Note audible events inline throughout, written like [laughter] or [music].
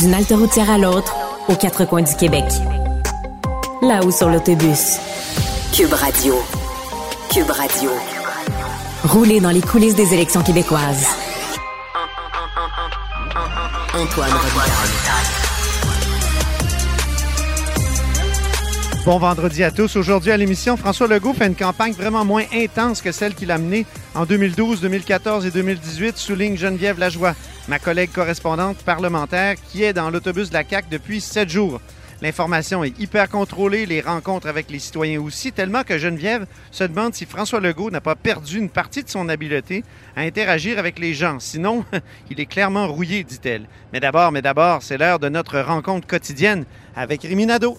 D'une halte routière à l'autre, aux quatre coins du Québec. Là-haut sur l'autobus. Cube Radio. Cube Radio. Rouler dans les coulisses des élections québécoises. Antoine Robitaille. Bon vendredi à tous. Aujourd'hui à l'émission, François Legault fait une campagne vraiment moins intense que celle qu'il a menée en 2012, 2014 et 2018, souligne Geneviève Lajoie, ma collègue correspondante parlementaire qui est dans l'autobus de la CAQ depuis sept jours. L'information est hyper contrôlée, les rencontres avec les citoyens aussi, tellement que Geneviève se demande si François Legault n'a pas perdu une partie de son habileté à interagir avec les gens. Sinon, [laughs] il est clairement rouillé, dit-elle. Mais d'abord, mais d'abord, c'est l'heure de notre rencontre quotidienne avec Riminado.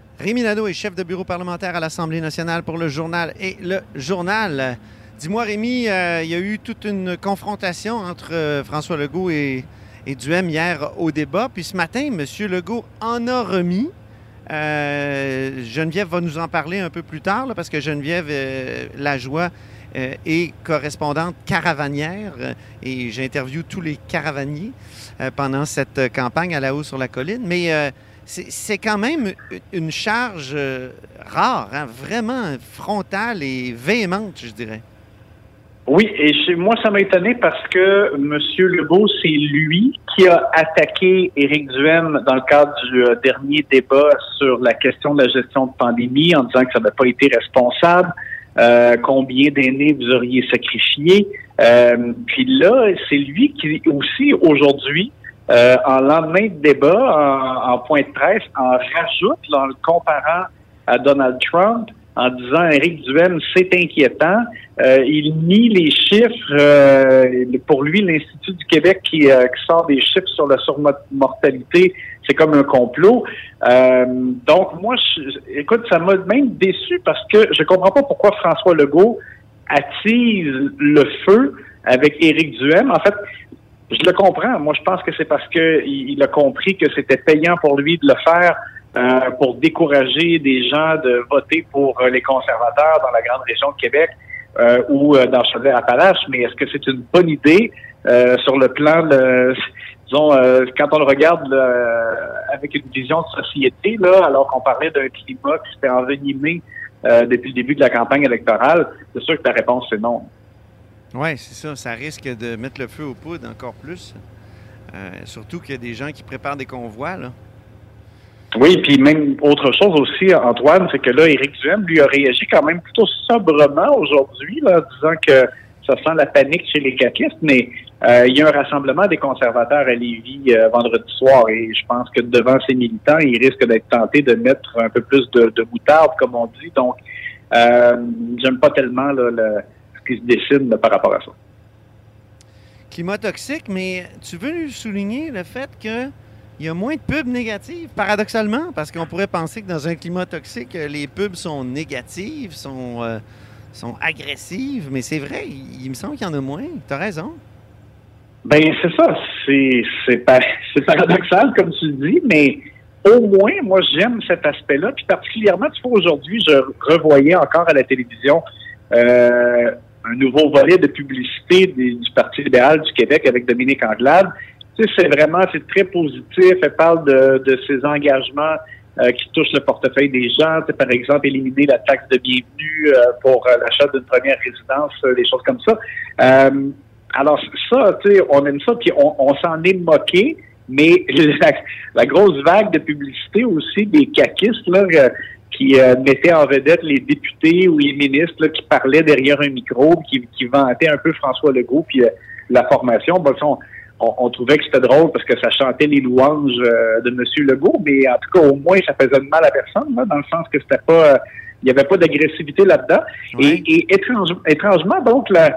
Rémi Nadeau est chef de bureau parlementaire à l'Assemblée nationale pour le journal et le journal. Dis-moi, Rémi, euh, il y a eu toute une confrontation entre euh, François Legault et, et Duhem hier au débat. Puis ce matin, M. Legault en a remis. Euh, Geneviève va nous en parler un peu plus tard, parce que Geneviève euh, Lajoie euh, est correspondante caravanière et j'interviewe tous les caravaniers pendant cette campagne à la haut sur la colline. Mais c'est quand même une charge euh, rare, hein, vraiment frontale et véhémente, je dirais. Oui, et chez moi, ça m'a étonné parce que M. Legault, c'est lui qui a attaqué Éric Duhem dans le cadre du euh, dernier débat sur la question de la gestion de pandémie en disant que ça n'avait pas été responsable. Euh, combien d'aînés vous auriez sacrifiés. Puis là, c'est lui qui aussi aujourd'hui, euh, en lendemain de débat, en, point de presse, en rajoute là, en le comparant à Donald Trump en disant Éric Duhem, c'est inquiétant. Euh, il nie les chiffres. euh, pour lui, l'Institut du Québec qui, sort des chiffres sur la surmortalité, c'est comme un complot. Donc, moi, écoute, ça m'a même déçu parce que je comprends pas pourquoi François Legault attise le feu avec Éric Duhem. En fait, je le comprends. Moi, je pense que c'est parce que il, a compris que c'était payant pour lui de le faire euh, pour décourager des gens de voter pour euh, les conservateurs dans la grande région de Québec euh, ou euh, dans Chaudière-Appalaches. Mais est-ce que c'est une bonne idée euh, sur le plan de, disons, euh, quand on le regarde avec une vision de société, là, alors qu'on parlait d'un climat qui s'était envenimé depuis le début de la campagne électorale, c'est sûr que la réponse c'est non. Oui, c'est ça. Ça risque de mettre le feu aux poudres encore plus. Euh, surtout qu'il y a des gens qui préparent des convois, là. Oui, puis même autre chose aussi, Antoine, c'est que là, Éric Duhem, lui, a réagi quand même plutôt sobrement aujourd'hui, là, disant que ça sent la panique chez les caquistes, mais euh, il y a un rassemblement des conservateurs à Lévis euh, vendredi soir et je pense que devant ces militants, ils risquent d'être tentés de mettre un peu plus de, de moutarde, comme on dit. Donc, j'aime pas tellement là, le- qui se dessine par rapport à ça. Climat toxique, mais tu veux souligner le fait que il y a moins de pubs négatives, paradoxalement, parce qu'on pourrait penser que dans un climat toxique, les pubs sont négatives, sont, euh, sont agressives, mais c'est vrai, il, il me semble qu'il y en a moins. Tu as raison. Ben c'est ça, c'est c'est pa- [laughs] c'est paradoxal comme tu le dis, mais au moins moi j'aime cet aspect-là, puis particulièrement tu vois aujourd'hui je revoyais encore à la télévision euh, un nouveau volet de publicité du Parti libéral du Québec avec Dominique Anglade. Tu sais, c'est vraiment c'est très positif. Elle parle de, de ses engagements euh, qui touchent le portefeuille des gens. Tu sais, par exemple, éliminer la taxe de bienvenue euh, pour euh, l'achat d'une première résidence, euh, des choses comme ça. Euh, alors ça, tu sais, on aime ça, puis on, on s'en est moqué, mais [laughs] la, la grosse vague de publicité aussi des caquistes là, qui euh, mettaient en vedette les députés ou les ministres là, qui parlaient derrière un micro, qui, qui vantaient un peu François Legault, puis euh, la formation. Bon, on, on, on trouvait que c'était drôle parce que ça chantait les louanges euh, de M. Legault, mais en tout cas, au moins, ça faisait de mal à personne, là, dans le sens que c'était pas... euh, il n'y avait pas d'agressivité là-dedans. Et, et étrange- étrangement, donc, la,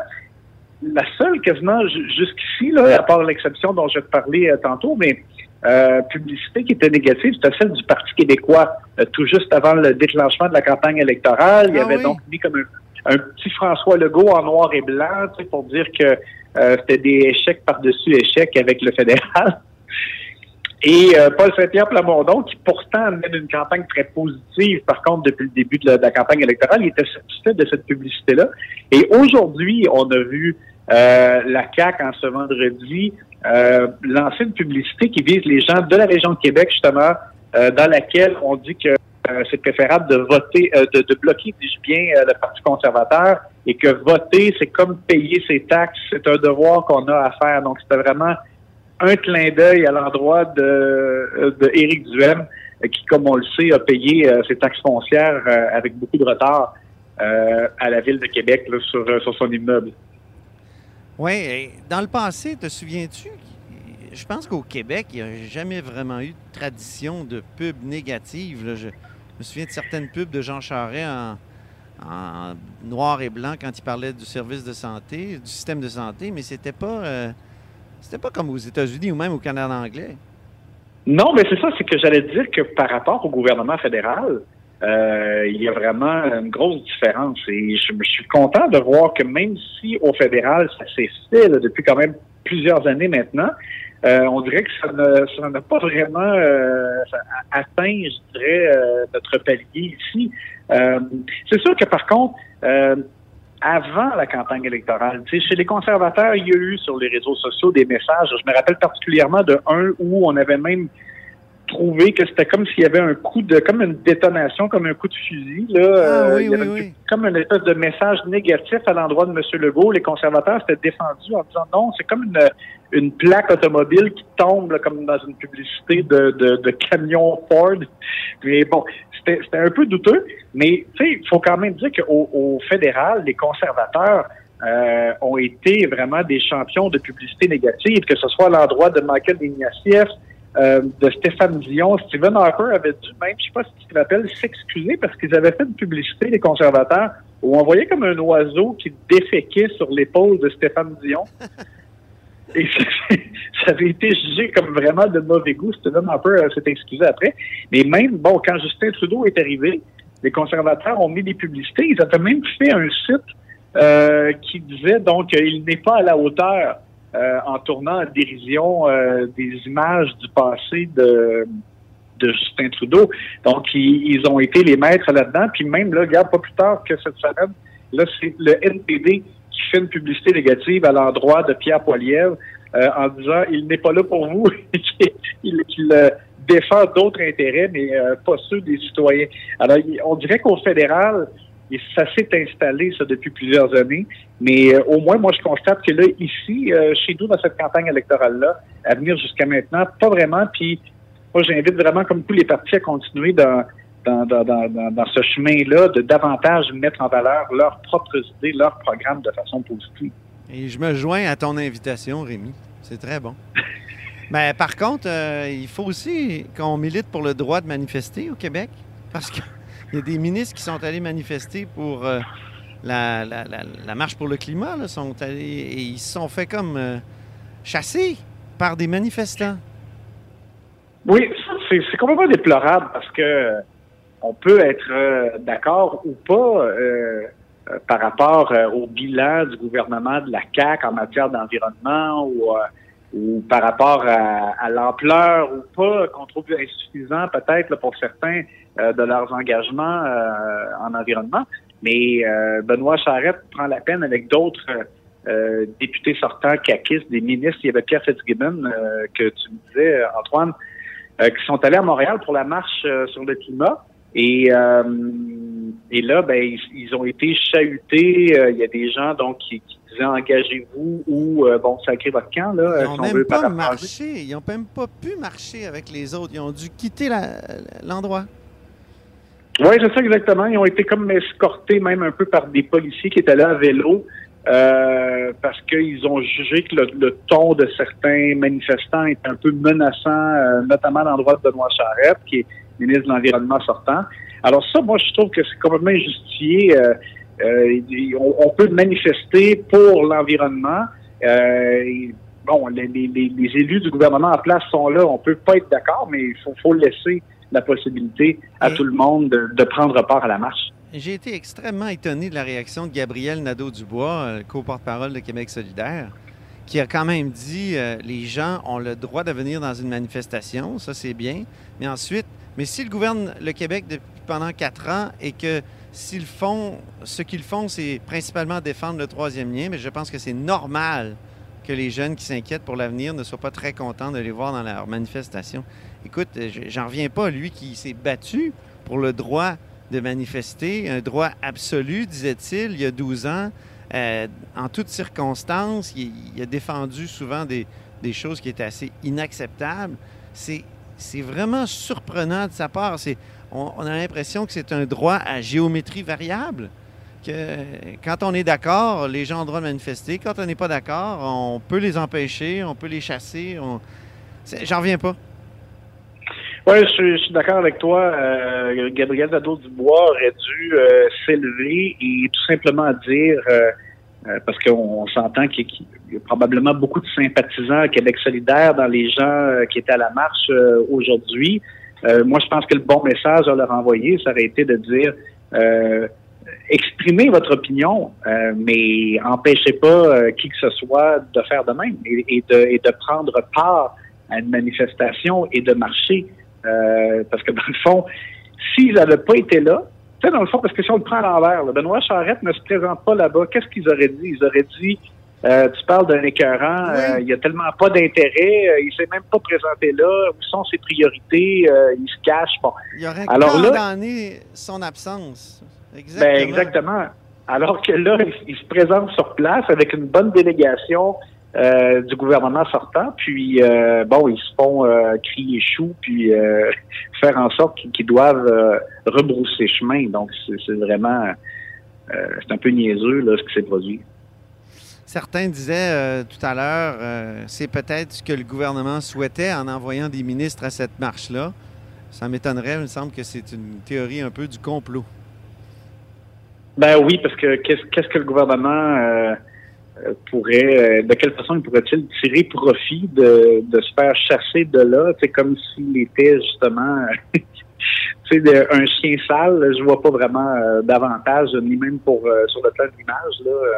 la seule quasiment ju- jusqu'ici, là, à part l'exception dont je te parler euh, tantôt, mais euh, publicité qui était négative, c'était celle du Parti québécois, euh, tout juste avant le déclenchement de la campagne électorale. Il y Ah avait oui. donc mis comme un, un petit François Legault en noir et blanc, tu sais, pour dire que euh, c'était des échecs par-dessus échecs avec le fédéral. [laughs] Et euh, Paul Saint-Pierre Plamondon, qui pourtant mène une campagne très positive, par contre, depuis le début de la, de la campagne électorale, il était satisfait de cette publicité-là. Et aujourd'hui, on a vu euh, la CAQ en ce vendredi euh, lancer une publicité qui vise les gens de la région de Québec, justement, euh, dans laquelle on dit que euh, c'est préférable de voter, euh, de, de bloquer, dis-je bien, euh, le Parti conservateur, et que voter, c'est comme payer ses taxes, c'est un devoir qu'on a à faire. Donc, c'était vraiment un clin d'œil à l'endroit de, Éric Duhem, qui, comme on le sait, a payé ses taxes foncières avec beaucoup de retard à la ville de Québec là, sur, sur son immeuble. Oui, dans le passé, te souviens-tu? Je pense qu'au Québec, il n'y a jamais vraiment eu de tradition de pub négative. Je me souviens de certaines pubs de Jean Charest en, en noir et blanc quand il parlait du service de santé, du système de santé, mais c'était pas, euh, c'était pas comme aux États-Unis ou même au Canada anglais. Non, mais c'est ça, c'est que j'allais dire que par rapport au gouvernement fédéral, euh, il y a vraiment une grosse différence. Et je, je suis content de voir que même si au fédéral, ça s'est fait depuis quand même plusieurs années maintenant, euh, on dirait que ça n'a pas vraiment euh, atteint, je dirais, notre palier ici. C'est sûr que par contre, avant la campagne électorale, chez les conservateurs, il y a eu sur les réseaux sociaux des messages. Je me rappelle particulièrement de un où on avait même trouvé que c'était comme s'il y avait un coup de, comme une détonation, comme un coup de fusil. Là, Ah oui, il y avait oui, une- oui. comme une espèce de message négatif à l'endroit de M. Legault. Les conservateurs s'étaient défendus en disant non, c'est comme une, une plaque automobile qui tombe là, comme dans une publicité de, de, de camion Ford. Mais bon, c'était c'était un peu douteux. Mais tu sais, il faut quand même dire qu'au au fédéral, les conservateurs euh, ont été vraiment des champions de publicité négative, que ce soit à l'endroit de Michael Ignatieff, euh, de Stéphane Dion. Stephen Harper avait dû même, je sais pas si tu te rappelles, s'excuser parce qu'ils avaient fait une publicité, les conservateurs, où on voyait comme un oiseau qui déféquait sur l'épaule de Stéphane Dion. [laughs] Et ça, avait été jugé comme vraiment de mauvais goût. Stephen Harper euh, s'est excusé après. Mais même, bon, quand Justin Trudeau est arrivé, les conservateurs ont mis des publicités. Ils avaient même fait un site euh, qui disait donc il n'est pas à la hauteur euh, en tournant en dérision euh, des images du passé de, de Justin Trudeau. Donc, ils, ils ont été les maîtres là-dedans. Puis même, là, regarde, pas plus tard que cette semaine, là, c'est le NPD qui fait une publicité négative à l'endroit de Pierre Poilievre euh, en disant il n'est pas là pour vous, [laughs] qu'il qu'il, euh, défend d'autres intérêts, mais euh, pas ceux des citoyens. Alors, il- on dirait qu'au fédéral, et ça s'est installé, ça, depuis plusieurs années. Mais euh, au moins, moi, je constate que là, ici, euh, chez nous, dans cette campagne électorale-là, à venir jusqu'à maintenant, pas vraiment. Puis, moi, j'invite vraiment, comme tous les partis, à continuer dans, dans, dans, dans, ce chemin-là, de davantage mettre en valeur leurs propres idées, leurs programmes de façon positive. Et je me joins à ton invitation, Rémi. C'est très bon. [laughs] Mais par contre, euh, il faut aussi qu'on milite pour le droit de manifester au Québec. Parce qu'il y a des ministres qui sont allés manifester pour euh, la, la- la- marche pour le climat. Sont allés, et ils se sont fait comme euh, chasser par des manifestants. Oui, c'est complètement déplorable parce que euh, on peut être euh, d'accord ou pas. par rapport au bilan du gouvernement de la CAQ en matière d'environnement ou, ou par rapport à, à l'ampleur ou pas qu'on trouve insuffisant peut-être pour certains de leurs engagements en environnement. Mais Benoît Charette prend la peine avec d'autres députés sortants caquistes, des ministres. Il y avait Pierre Fitzgibbon que tu me disais, Antoine, qui sont allés à Montréal pour la marche sur le climat. Et, euh, et là, ben, ils, ont été chahutés. Euh, il y a des gens donc qui, disaient engagez-vous ou euh, bon, sacrez votre camp. Là, ils n'ont même pas marché. Ils n'ont même pas pu marcher avec les autres. Ils ont dû quitter l'endroit. oui, je sais exactement. Ils ont été comme escortés même un peu par des policiers qui étaient là à vélo. Euh, parce qu'ils ont jugé que le, ton de certains manifestants est un peu menaçant, notamment à l'endroit de Benoît Charette, qui est ministre de l'Environnement sortant. Alors ça, moi, je trouve que c'est complètement injustifié. Euh, euh, on, peut manifester pour l'environnement. Euh, bon, les, élus du gouvernement en place sont là. On peut pas être d'accord, mais il faut, laisser la possibilité à tout le monde de, prendre part à la marche. J'ai été extrêmement étonné de la réaction de Gabriel Nadeau-Dubois, co-porte-parole de Québec solidaire, qui a quand même dit les gens ont le droit de venir dans une manifestation, ça c'est bien, mais ensuite, mais s'ils gouvernent le Québec depuis, pendant quatre ans et que s'ils font, ce qu'ils font, c'est principalement défendre le troisième lien, mais je pense que c'est normal que les jeunes qui s'inquiètent pour l'avenir ne soient pas très contents de les voir dans leur manifestation. Écoute, j'en reviens pas, lui qui s'est battu pour le droit de manifester, un droit absolu, disait-il, il y a 12 ans, euh, en toutes circonstances, il, a défendu souvent des, des choses qui étaient assez inacceptables. C'est c'est vraiment surprenant de sa part. On, on, a l'impression que c'est un droit à géométrie variable. Que quand on est d'accord, les gens ont le droit de manifester. Quand on n'est pas d'accord, on peut les empêcher, on peut les chasser. J'en reviens pas. Oui, je, suis d'accord avec toi. Euh, Gabriel Nadeau-Dubois aurait dû euh, s'élever et tout simplement dire euh, euh, parce qu'on s'entend qu'il y a probablement beaucoup de sympathisants à Québec solidaire dans les gens euh, qui étaient à la marche euh, aujourd'hui. moi, je pense que le bon message à leur envoyer, ça aurait été de dire exprimez votre opinion, mais empêchez pas qui que ce soit de faire de même et, de, et de prendre part à une manifestation et de marcher. parce que dans le fond, s'ils n'avaient pas été là, dans le fond, parce que si on le prend à l'envers, Benoît Charette ne se présente pas là-bas. Qu'est-ce qu'ils auraient dit? Ils auraient dit, euh, tu parles d'un écœurant, euh, il n'y a tellement pas d'intérêt, euh, il ne s'est même pas présenté là, où sont ses priorités, il se cache. Bon. Il aurait Alors condamné son absence. Exactement. Ben, exactement. Alors que là, il, se présente sur place avec une bonne délégation euh, du gouvernement sortant, puis euh, bon, ils se font euh, crier chou, puis [laughs] faire en sorte qu'ils doivent rebrousser chemin. Donc, c'est vraiment, c'est un peu niaiseux là, ce qui s'est produit. Certains disaient tout à l'heure, c'est peut-être ce que le gouvernement souhaitait en envoyant des ministres à cette marche-là. Ça m'étonnerait, il me semble que c'est une théorie un peu du complot. Ben oui, parce que qu'est-ce que le gouvernement pourrait, euh, de quelle façon il pourrait-il tirer profit de, se faire chasser de là, c'est comme s'il était justement [laughs] un chien sale, je vois pas vraiment euh, d'avantage, ni même pour sur le plan de l'image.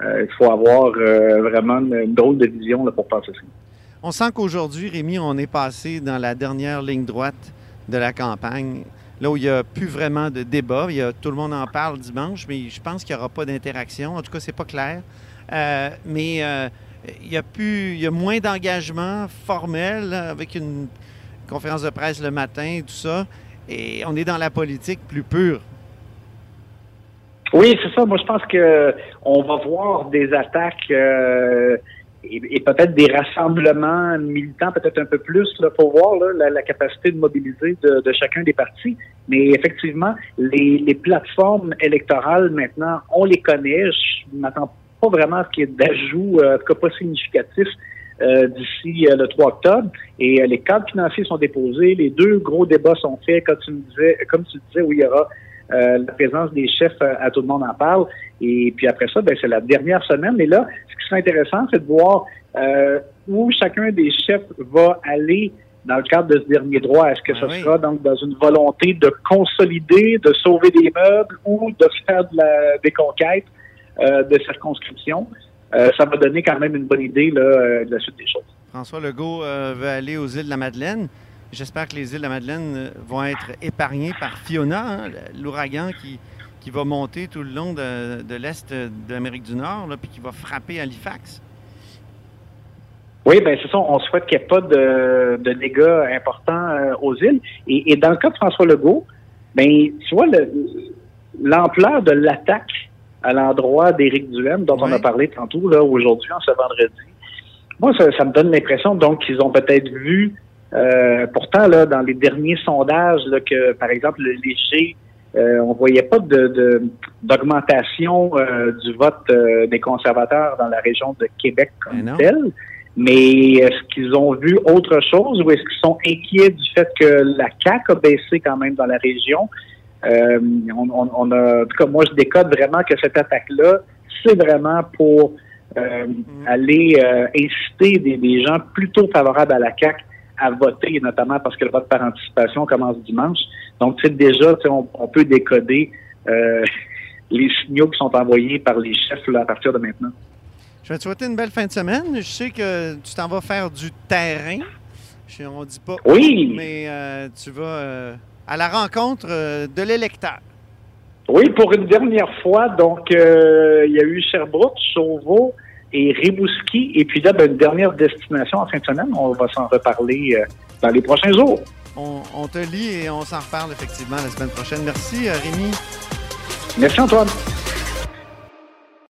Il faut avoir vraiment une, drôle de vision là, pour passer ça. On sent qu'aujourd'hui, Rémi, on est passé dans la dernière ligne droite de la campagne, là où il n'y a plus vraiment de débat. Tout le monde en parle dimanche, mais je pense qu'il n'y aura pas d'interaction. En tout cas, c'est pas clair. Euh, mais euh, il y a plus, il y a moins d'engagement formel avec une conférence de presse le matin et tout ça. Et on est dans la politique plus pure. Oui, c'est ça. Moi, je pense que on va voir des attaques euh, et, peut-être des rassemblements militants, peut-être un peu plus, là, pour voir la, capacité de mobiliser de, chacun des partis. Mais effectivement, les, les plateformes électorales maintenant, on les connaît. Je m'attends pas vraiment ce qui est d'ajout, euh, en tout cas pas significatif, euh, d'ici euh, le 3 octobre. Et les cadres financiers sont déposés, les deux gros débats sont faits, comme tu me disais, comme tu disais, où il y aura la présence des chefs, à tout le monde en parle. Et puis après ça, ben, c'est la dernière semaine. Et là, ce qui serait intéressant, c'est de voir où chacun des chefs va aller dans le cadre de ce dernier droit. Est-ce que Ah ce oui. sera donc dans une volonté de consolider, de sauver des meubles ou de faire de la, des conquêtes euh, de circonscription? Euh, ça va donner quand même une bonne idée là, euh, de la suite des choses. François Legault euh, veut aller aux îles de la Madeleine. J'espère que les îles de la Madeleine euh, vont être épargnées par Fiona, hein, l'ouragan qui, qui va monter tout le long de, de l'Est de l'Amérique du Nord, là, puis qui va frapper Halifax. Oui, ben c'est ça. On souhaite qu'il n'y ait pas de, de dégâts importants euh, aux îles. Et, et dans le cas de François Legault, ben tu vois le- l'ampleur de l'attaque à l'endroit d'Éric Duhem, dont on a parlé tantôt là aujourd'hui, en ce vendredi. Moi, ça, ça me donne l'impression donc qu'ils ont peut-être vu, euh, pourtant là, dans les derniers sondages, là, que par exemple le léger, euh, on voyait pas de de- d'augmentation euh, du vote euh, des conservateurs dans la région de Québec comme non. telle. Mais est-ce qu'ils ont vu autre chose ou est-ce qu'ils sont inquiets du fait que la CAQ a baissé quand même dans la région? Euh, on, on- on a, en tout cas, moi, je décode vraiment que cette attaque-là, c'est vraiment pour euh, aller euh, inciter des, des gens plutôt favorables à la CAQ à voter, notamment parce que le vote par anticipation commence dimanche. Donc, tu sais, déjà, tu sais, on, on peut décoder euh, [laughs] les signaux qui sont envoyés par les chefs là, à partir de maintenant. Je vais te souhaiter une belle fin de semaine. Je sais que tu t'en vas faire du terrain. Je, on dit pas Oui. mais euh, tu vas euh, à la rencontre de l'électeur. Oui, pour une dernière fois, donc il y a eu Sherbrooke, Chauveau et Rimouski, et puis là, ben, une dernière destination en fin de semaine. On va s'en reparler euh, dans les prochains jours. On, on te lit et on s'en reparle effectivement la semaine prochaine. Merci, euh, Rémi. Merci Antoine.